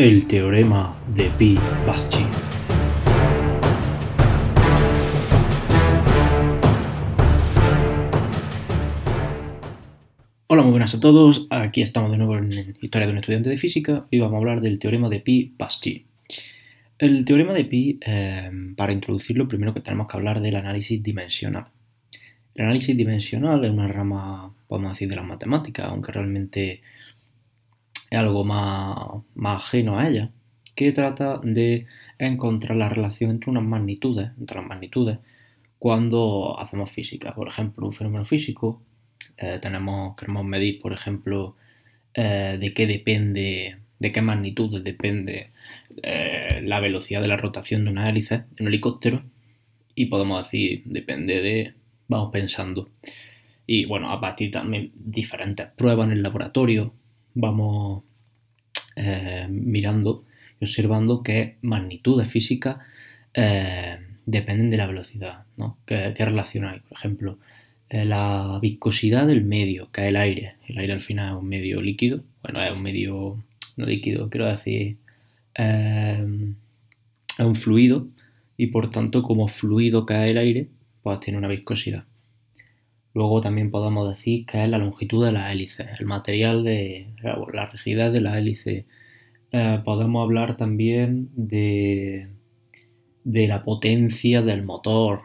El teorema de Pi-Baschi. Hola, muy buenas a todos. Aquí estamos de nuevo en Historia de un estudiante de física y vamos a hablar del teorema de Pi-Baschi. El teorema de Pi, eh, para introducirlo, primero que tenemos que hablar del análisis dimensional. El análisis dimensional es una rama, podemos decir, de las matemáticas, aunque realmente algo más, más ajeno a ella, que trata de encontrar la relación entre unas magnitudes, entre las magnitudes, cuando hacemos física. Por ejemplo, un fenómeno físico, eh, tenemos, queremos medir, por ejemplo, eh, de qué depende, de qué magnitudes depende eh, la velocidad de la rotación de una hélice en un helicóptero, y podemos decir, depende de, vamos pensando. Y bueno, a partir también diferentes pruebas en el laboratorio, vamos eh, mirando y observando qué magnitudes físicas eh, dependen de la velocidad, ¿no? ¿Qué, relación hay? Por ejemplo, eh, la viscosidad del medio, que es el aire. El aire al final es un medio líquido, bueno, es un medio no líquido, quiero decir, es un fluido y por tanto como fluido que el aire, pues tiene una viscosidad. Luego también podemos decir que es la longitud de la hélice, el material de la rigidez de la hélice. Eh, podemos hablar también de, de, la potencia del motor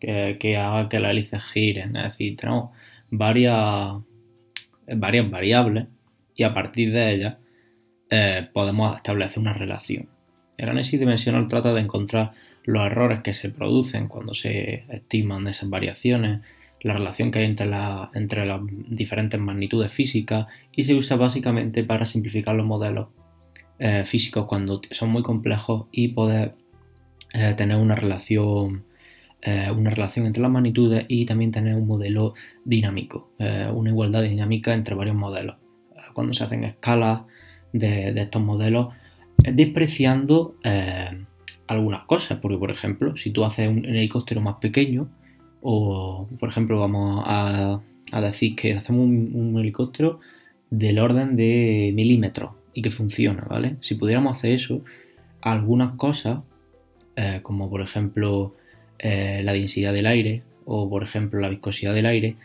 que, haga que la hélice gire. Es decir, tenemos varias, varias variables y a partir de ellas eh, podemos establecer una relación. El análisis dimensional trata de encontrar los errores que se producen cuando se estiman esas variaciones la relación que hay entre, entre las diferentes magnitudes físicas y se usa básicamente para simplificar los modelos eh, físicos cuando son muy complejos y poder eh, tener una relación, eh, una relación entre las magnitudes y también tener un modelo dinámico, una igualdad dinámica entre varios modelos. Cuando se hacen escalas de, de estos modelos, despreciando algunas cosas, porque por ejemplo, si tú haces un helicóptero más pequeño, o, por ejemplo, vamos a, decir que hacemos un, helicóptero del orden de milímetros y que funciona, ¿vale? Si pudiéramos hacer eso, algunas cosas, eh, como por ejemplo eh, la densidad del aire o por ejemplo la viscosidad del aire,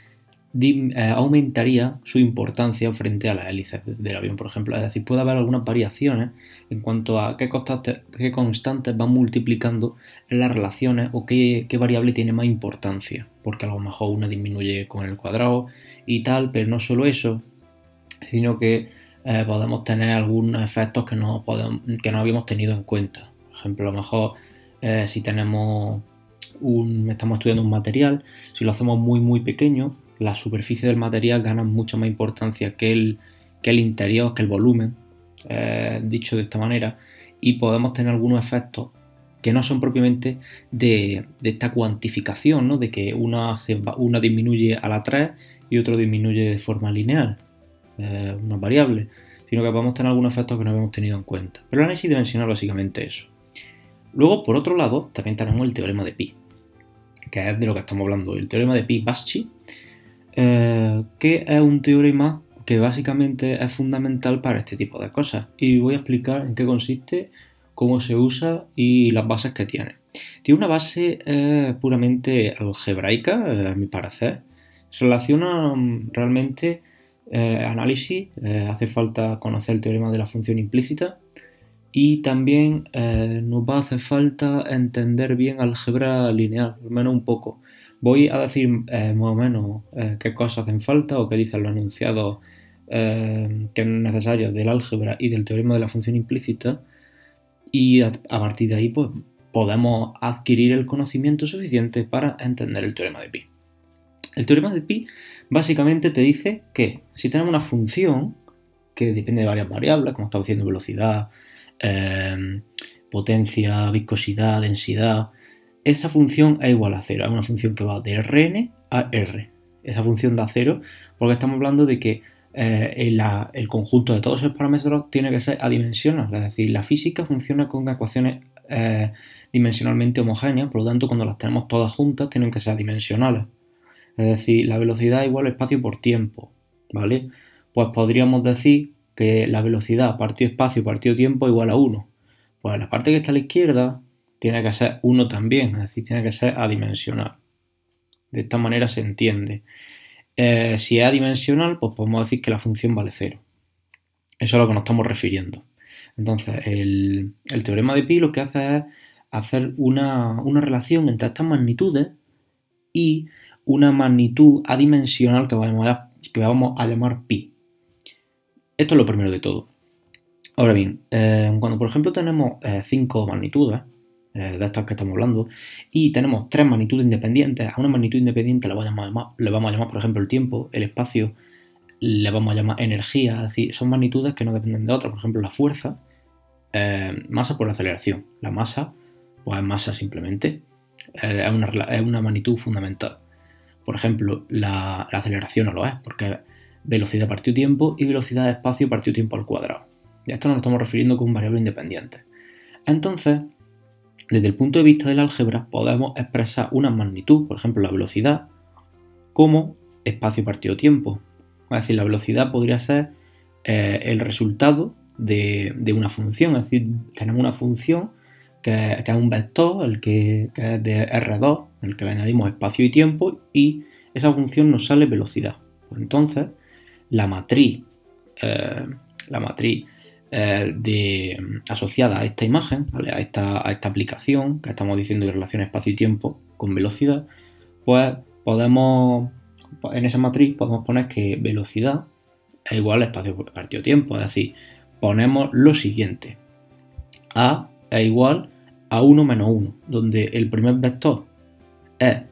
aumentaría su importancia frente a las hélices del avión, por ejemplo. Es decir, puede haber algunas variaciones en cuanto a qué constantes, qué constantes van multiplicando las relaciones o qué, variable tiene más importancia, porque a lo mejor una disminuye con el cuadrado y tal, pero no solo eso, sino que eh, podemos tener algunos efectos que no, que no habíamos tenido en cuenta. Por ejemplo, a lo mejor eh, si tenemos un, estamos estudiando un material, si lo hacemos muy muy pequeño, la superficie del material gana mucha más importancia que el, que el interior, que el volumen, eh, dicho de esta manera, y podemos tener algunos efectos que no son propiamente de, esta cuantificación, ¿no? de que una, una disminuye a la 3 y otro disminuye de forma lineal, eh, una variable, sino que podemos tener algunos efectos que no habíamos tenido en cuenta. Pero el análisis dimensional básicamente eso. Luego, por otro lado, también tenemos el teorema de Pi, que es de lo que estamos hablando. El teorema de Pi-Baschi eh, que es un teorema que básicamente es fundamental para este tipo de cosas. Y voy a explicar en qué consiste, cómo se usa y las bases que tiene. Tiene una base eh, puramente algebraica, eh, a mi parecer. Se relaciona mm, realmente análisis, hace falta conocer el teorema de la función implícita y también nos va a hacer falta entender bien álgebra lineal, al menos un poco. Voy a decir eh, más o menos eh, qué cosas hacen falta o qué dicen los enunciados eh, que son necesarios del álgebra y del teorema de la función implícita y a, partir de ahí pues, podemos adquirir el conocimiento suficiente para entender el teorema de Pi. El teorema de Pi básicamente te dice que si tenemos una función que depende de varias variables, como estamos diciendo, velocidad, potencia, viscosidad, densidad, esa función es igual a cero. Es una función que va de Rn a R. Esa función da cero porque estamos hablando de que eh, el conjunto de todos esos parámetros tiene que ser adimensional. Es decir, la física funciona con ecuaciones eh, dimensionalmente homogéneas, por lo tanto, cuando las tenemos todas juntas, tienen que ser adimensionales. Es decir, la velocidad es igual espacio por tiempo. ¿Vale? Pues podríamos decir que la velocidad partido espacio partido tiempo igual a 1. Pues la parte que está a la izquierda tiene que ser 1 también, es decir, tiene que ser adimensional. De esta manera se entiende. Eh, si es adimensional, pues podemos decir que la función vale 0. Eso es a lo que nos estamos refiriendo. Entonces, el, teorema de Pi lo que hace es hacer una, relación entre estas magnitudes y una magnitud adimensional que vamos a, que vamos a llamar pi. Esto es lo primero de todo. Ahora bien, eh, cuando por ejemplo tenemos 5 eh, magnitudes, eh, de estas que estamos hablando, y tenemos tres magnitudes independientes, a una magnitud independiente le vamos, a llamar, por ejemplo, el tiempo, el espacio, le vamos a llamar energía, es decir, son magnitudes que no dependen de otras, por ejemplo, la fuerza, masa por aceleración. La masa, pues es masa simplemente, es una, es, una, magnitud fundamental. Por ejemplo, la, aceleración no lo es, porque velocidad partido tiempo y velocidad de espacio partido tiempo al cuadrado. Y a esto nos estamos refiriendo con variables independientes. Entonces, desde el punto de vista del álgebra, podemos expresar una magnitud, por ejemplo la velocidad, como espacio partido tiempo. Es decir, la velocidad podría ser eh, el resultado de, una función. Es decir, tenemos una función que, es un vector, el que, que es de R2, en el que le añadimos espacio y tiempo, y esa función nos sale velocidad. Pues entonces, la matriz, eh, la matriz eh, de, asociada a esta imagen, a, esta, a esta aplicación que estamos diciendo de relación espacio y tiempo con velocidad, pues podemos, en esa matriz podemos poner que velocidad es igual a espacio partido tiempo, es decir, ponemos lo siguiente, A es igual a 1 menos 1, donde el primer vector es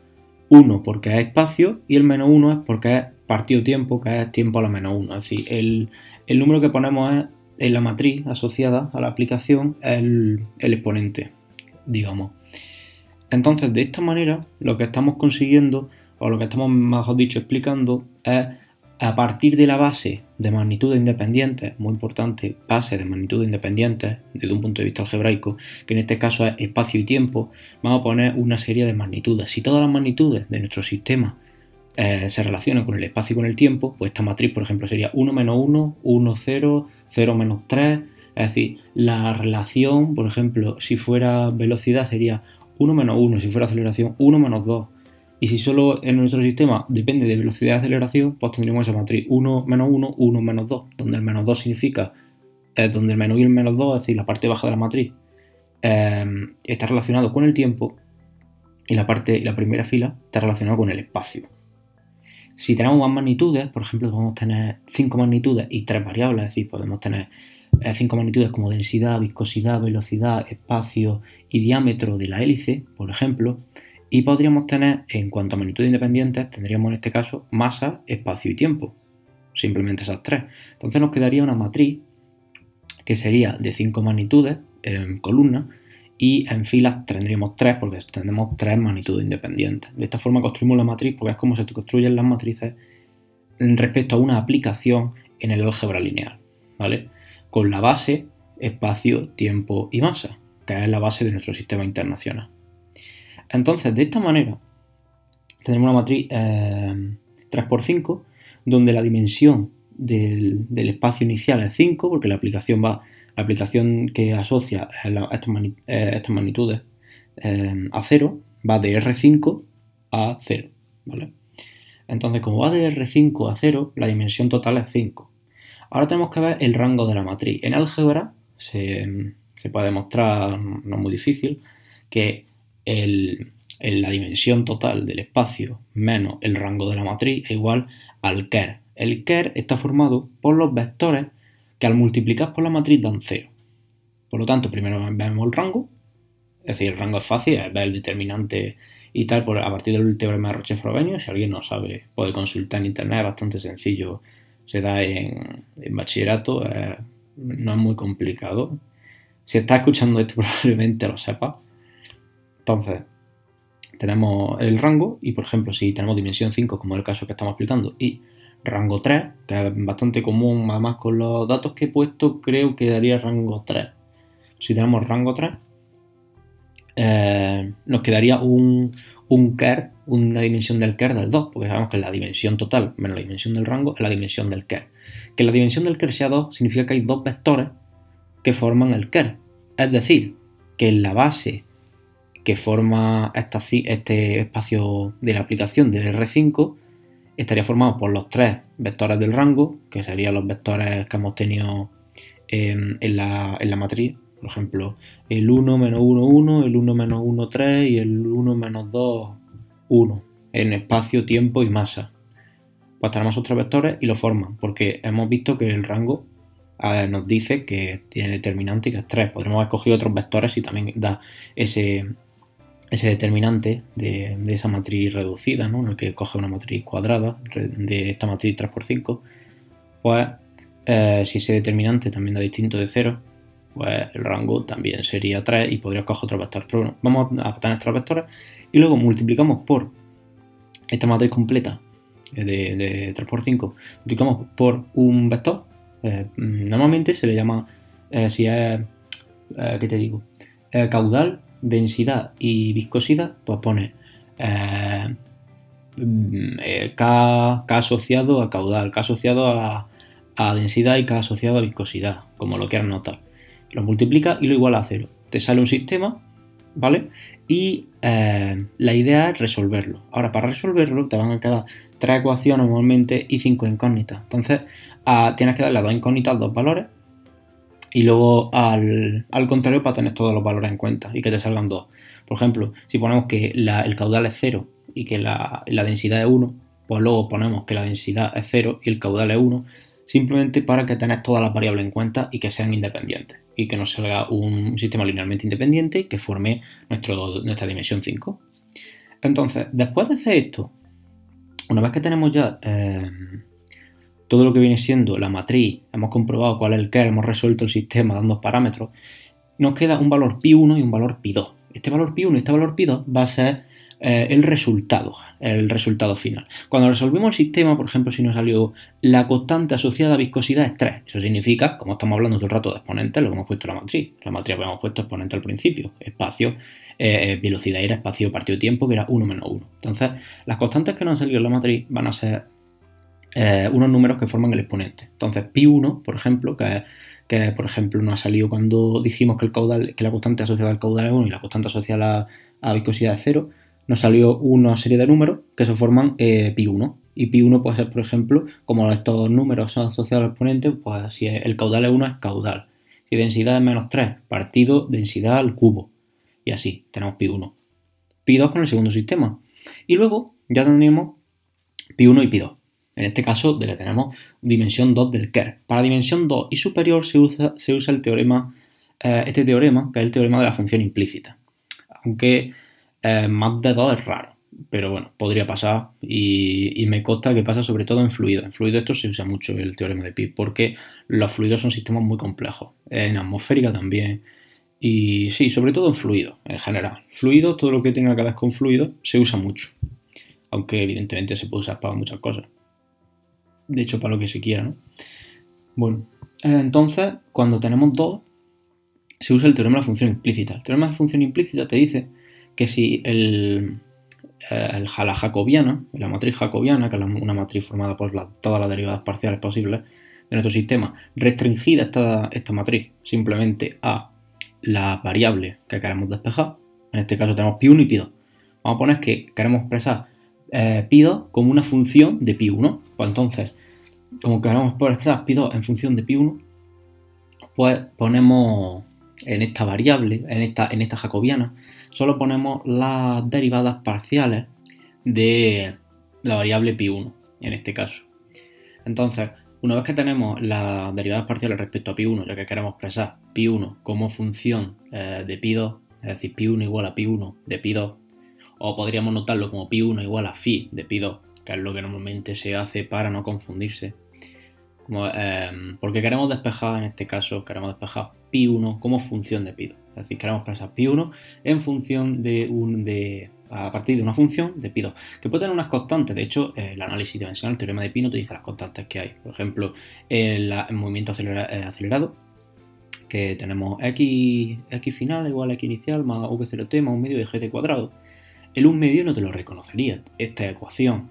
1 porque es espacio y el menos 1 es porque es partido tiempo, que es tiempo a la menos 1. Es decir, el, número que ponemos es, en la matriz asociada a la aplicación el, exponente, digamos. Entonces, de esta manera, lo que estamos consiguiendo, o lo que estamos, mejor dicho, explicando, es a partir de la base de magnitudes independientes, muy importante, base de magnitudes independientes desde un punto de vista algebraico, que en este caso es espacio y tiempo, vamos a poner una serie de magnitudes. Si todas las magnitudes de nuestro sistema eh, se relaciona con el espacio y con el tiempo, pues esta matriz, por ejemplo, sería 1 menos 1, 1, 0, 0 menos 3. Es decir, la relación, por ejemplo, si fuera velocidad sería 1 menos 1, si fuera aceleración 1 menos 2. Y si solo en nuestro sistema depende de velocidad y aceleración, pues tendríamos esa matriz 1 menos 1, 1 menos 2, donde el menos 2 significa, eh, donde el menos y el menos 2, es decir, la parte baja de la matriz, eh, está relacionado con el tiempo y la parte, la primera fila está relacionada con el espacio. Si tenemos más magnitudes, por ejemplo, podemos tener 5 magnitudes y 3 variables, es decir, podemos tener 5 eh, magnitudes como densidad, viscosidad, velocidad, espacio y diámetro de la hélice, por ejemplo, y podríamos tener, en cuanto a magnitudes independientes, tendríamos en este caso masa, espacio y tiempo. Simplemente esas tres. Entonces nos quedaría una matriz que sería de 5 magnitudes en columna y en filas tendríamos tres porque tenemos tres magnitudes independientes. De esta forma construimos la matriz porque es como se construyen las matrices respecto a una aplicación en el álgebra lineal, ¿vale? Con la base espacio, tiempo y masa, que es la base de nuestro sistema internacional. Entonces, de esta manera, tenemos una matriz 3x5, eh, donde la dimensión del, del espacio inicial es 5, porque la aplicación va la aplicación que asocia eh, estas, magnitudes eh, a 0 va de R5 a 0, ¿vale? Entonces, como va de R5 a 0, la dimensión total es 5. Ahora tenemos que ver el rango de la matriz. En álgebra se, puede demostrar, no es muy difícil, que la dimensión total del espacio menos el rango de la matriz es igual al ker. El ker está formado por los vectores que al multiplicar por la matriz dan 0. Por lo tanto, primero vemos el rango, es decir, el rango es fácil, es ver el determinante y tal, a partir del teorema de Roche-Frobenius, si alguien no sabe, puede consultar en internet, es bastante sencillo, se da en, bachillerato, no es muy complicado. Si está escuchando esto probablemente lo sepa. Entonces, tenemos el rango y, por ejemplo, si tenemos dimensión 5, como es el caso que estamos aplicando, y rango 3, que es bastante común, además con los datos que he puesto, creo que daría rango 3. Si tenemos rango 3, eh, nos quedaría un, un ker, una dimensión del ker del 2, porque sabemos que la dimensión total menos la dimensión del rango es la dimensión del ker. Que la dimensión del ker sea 2 significa que hay dos vectores que forman el ker. Es decir, que en la base que forma este espacio de la aplicación del R5 estaría formado por los tres vectores del rango, que serían los vectores que hemos tenido en, la, matriz. Por ejemplo, el 1 menos 1, 1, el 1 menos 1, 3 y el 1 menos 2, 1, en espacio, tiempo y masa. Pues tenemos otros vectores y lo forman, porque hemos visto que el rango nos dice que tiene determinante y que es 3. Podremos haber cogido otros vectores y también da ese, ese determinante de, esa matriz reducida, ¿no? en el que coge una matriz cuadrada de esta matriz 3x5, pues eh, si ese determinante también da distinto de 0, pues el rango también sería 3 y podría coger otro vector. Pero bueno, vamos a obtener estos vectores y luego multiplicamos por esta matriz completa de, 3x5, multiplicamos por un vector. Eh, normalmente se le llama, eh, si es, ¿qué te digo? caudal densidad y viscosidad, pues pone eh, mm, eh, K, asociado a caudal, K asociado a, densidad y K asociado a viscosidad, como lo quieras notar. Lo multiplica y lo iguala a cero. Te sale un sistema, ¿vale? Y eh, la idea es resolverlo. Ahora, para resolverlo te van a quedar tres ecuaciones normalmente y cinco incógnitas. Entonces, ah, tienes que darle a dos incógnitas dos valores y luego al, contrario para tener todos los valores en cuenta y que te salgan dos. Por ejemplo, si ponemos que el caudal es 0 y que la, densidad es 1, pues luego ponemos que la densidad es 0 y el caudal es 1, simplemente para que tengas todas las variables en cuenta y que sean independientes y que nos salga un sistema linealmente independiente que forme nuestro, nuestra dimensión 5. Entonces, después de hacer esto, una vez que tenemos ya eh, todo lo que viene siendo la matriz, hemos comprobado cuál es el que hemos resuelto el sistema dando parámetros, nos queda un valor pi1 y un valor pi2. Este valor pi1 y este valor pi2 va a ser eh, el resultado, el resultado final. Cuando resolvimos el sistema, por ejemplo, si nos salió la constante asociada a viscosidad es 3, eso significa, como estamos hablando todo el rato de exponentes, lo hemos puesto en la matriz. La matriz habíamos puesto exponente al principio, espacio, eh, velocidad era espacio partido tiempo, que era 1 menos 1. Entonces, las constantes que nos han salido en la matriz van a ser eh, unos números que forman el exponente. Entonces, pi1, por ejemplo, que, por ejemplo nos ha salido cuando dijimos que el caudal, que la constante asociada al caudal es 1 y la constante asociada a la viscosidad es 0, nos salió una serie de números que se forman eh, pi1. Y pi1 puede ser, por ejemplo, como estos números son asociados al exponente, pues si el caudal es 1 es caudal. Si densidad es menos 3, partido densidad al cubo. Y así, tenemos pi1. Pi2 con el segundo sistema. Y luego ya tenemos pi1 y pi2. En este caso le tenemos dimensión 2 del Kerr. Para dimensión 2 y superior se usa, el teorema, eh, este teorema, que es el teorema de la función implícita. Aunque eh, más de 2 es raro, pero bueno, podría pasar y, me consta que pasa sobre todo en fluidos. En fluidos esto se usa mucho el teorema de Pi, porque los fluidos son sistemas muy complejos. En atmosférica también. Y sí, sobre todo en fluidos en general. Fluidos, todo lo que tenga que ver con fluidos, se usa mucho. Aunque evidentemente se puede usar para muchas cosas de hecho para lo que se quiera, ¿no? Bueno, entonces cuando tenemos dos, se usa el teorema de la función implícita. El teorema de la función implícita te dice que si el, el, la jacobiana, la matriz jacobiana, que es una matriz formada por todas las derivadas parciales posibles de nuestro sistema, restringida esta, esta matriz simplemente a la variable que queremos despejar, en este caso tenemos pi1 y pi2. Vamos a poner que queremos expresar eh, pi2 como una función de pi1. Pues entonces, como queremos expresar pi2 en función de pi1, pues ponemos en esta variable, en esta, en esta jacobiana, solo ponemos las derivadas parciales de la variable pi1, en este caso. Entonces, una vez que tenemos las derivadas parciales respecto a pi1, ya que queremos expresar pi1 como función eh, de pi2, es decir, pi1 igual a pi1 de pi2, o podríamos notarlo como pi1 igual a phi de pi2, que es lo que normalmente se hace para no confundirse. Em, porque queremos despejar, en este caso, queremos despejar pi1 como función de pi2. Es decir, queremos expresar pi1 en función de un, a partir de una función de pi2, que puede tener unas constantes. De hecho, el análisis dimensional, el teorema de pi no dice las constantes que hay. Por ejemplo, el, movimiento eh, acelerado, que tenemos x, x final igual a x inicial más v0t más un medio de gt cuadrado el un medio no te lo reconocería, esta ecuación.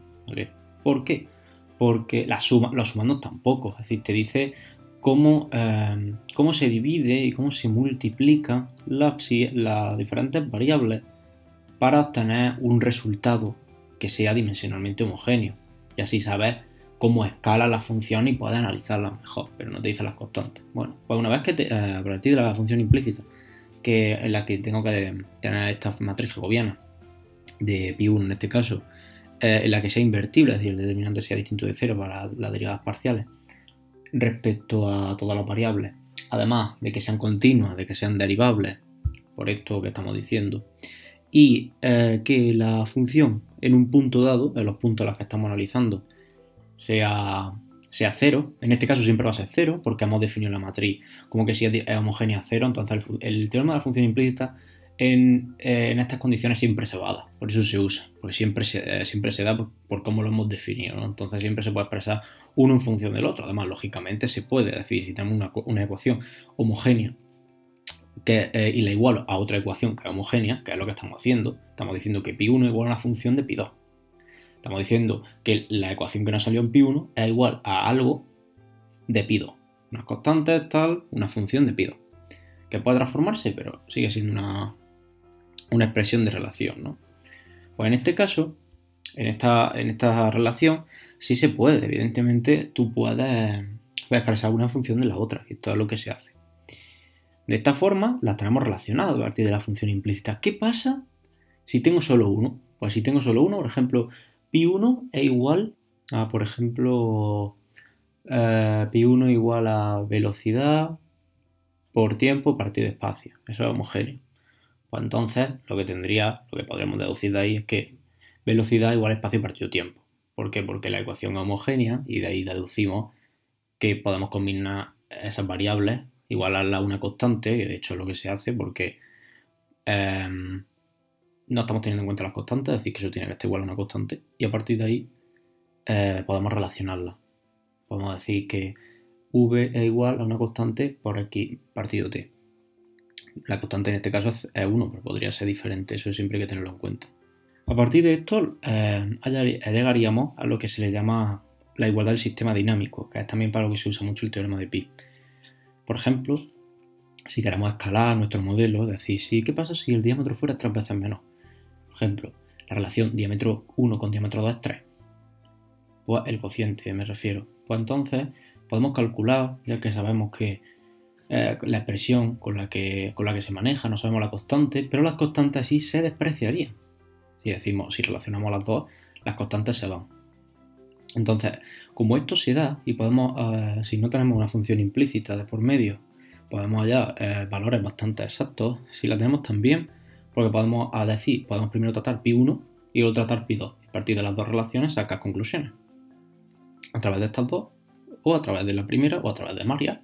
¿Por qué? Porque la suma, los sumandos tampoco. Es decir, te dice cómo, eh, cómo se divide y cómo se multiplican las, diferentes variables para obtener un resultado que sea dimensionalmente homogéneo. Y así sabes cómo escala la función y puedes analizarla mejor, pero no te dice las constantes. Bueno, pues una vez que te, eh, a partir de la función implícita, que en la que tengo que tener esta matriz jacobiana de pi1 en este caso, eh, en la que sea invertible, es decir, el determinante sea distinto de cero para las derivadas parciales, respecto a todas las variables, además de que sean continuas, de que sean derivables, por esto que estamos diciendo, y eh, que la función en un punto dado, en los puntos a los que estamos analizando, sea, sea cero. En este caso siempre va a ser cero, porque hemos definido la matriz como que si es, homogénea cero, entonces el, teorema de la función implícita en, en, estas condiciones siempre se va a dar, por eso se usa, porque siempre se, eh, siempre se da por, cómo lo hemos definido, entonces siempre se puede expresar uno en función del otro, además lógicamente se puede decir, si tenemos una, una ecuación homogénea eh, y la igualo a otra ecuación que es homogénea, que es lo que estamos haciendo, estamos diciendo que pi1 es igual a una función de pi2. Estamos diciendo que la ecuación que nos salió en pi1 es igual a algo de pi2. Unas constantes, tal, una función de pi2. Que puede transformarse, pero sigue siendo una, una expresión de relación, ¿no? Pues en este caso, en esta, en esta relación, sí se puede. Evidentemente, tú puedes, expresar una función de la otra, y todo lo que se hace. De esta forma las tenemos relacionadas a partir de la función implícita. ¿Qué pasa si tengo solo uno? Pues si tengo solo uno, por ejemplo, pi1 es igual a, por ejemplo, eh, pi1 igual a velocidad por tiempo partido espacio. Eso es homogéneo. Pues entonces lo que tendría, lo que podremos deducir de ahí es que velocidad igual espacio partido tiempo. ¿Por qué? Porque la ecuación es homogénea y de ahí deducimos que podemos combinar esas variables igualarla a una constante, que de hecho es lo que se hace porque em, no estamos teniendo en cuenta las constantes, es decir, que eso tiene que estar igual a una constante, y a partir de ahí eh, podemos relacionarla. Podemos decir que v es igual a una constante por x partido t. La constante en este caso es 1, pero podría ser diferente, eso siempre hay que tenerlo en cuenta. A partir de esto, eh, llegaríamos a lo que se le llama la igualdad del sistema dinámico, que es también para lo que se usa mucho el teorema de Pi. Por ejemplo, si queremos escalar nuestro modelo, decir, sí, ¿qué pasa si el diámetro fuera tres veces menos? Por ejemplo, la relación diámetro 1 con diámetro 2 es 3. Pues el cociente, me refiero. Pues entonces podemos calcular, ya que sabemos que eh, la expresión con la, que, con la que se maneja, no sabemos la constante, pero las constantes sí se despreciarían. Si decimos, si relacionamos las dos, las constantes se van. Entonces, como esto se da y podemos, eh, si no tenemos una función implícita de por medio, podemos hallar eh, valores bastante exactos. Si la tenemos también, porque podemos decir, podemos primero tratar pi1 y luego tratar pi2. a partir de las dos relaciones sacar conclusiones. A través de estas dos, o a través de la primera, o a través de Maria,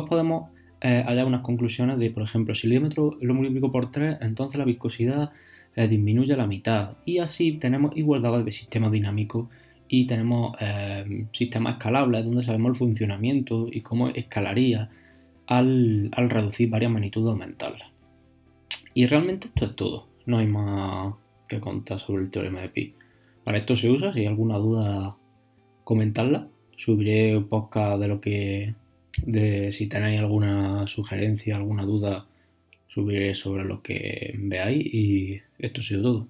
pues podemos eh, hallar unas conclusiones de, por ejemplo, si el diámetro lo multiplico por 3, entonces la viscosidad disminuye a la mitad. Y así tenemos igualdades de sistema dinámico y tenemos eh, sistemas escalables donde sabemos el funcionamiento y cómo escalaría al, reducir varias magnitudes aumentarlas. Y realmente esto es todo, no hay más que contar sobre el teorema de Pi. Para esto se usa, si hay alguna duda comentarla, subiré un podcast de lo que, de si tenéis alguna sugerencia, alguna duda, subiré sobre lo que veáis y esto ha sido todo.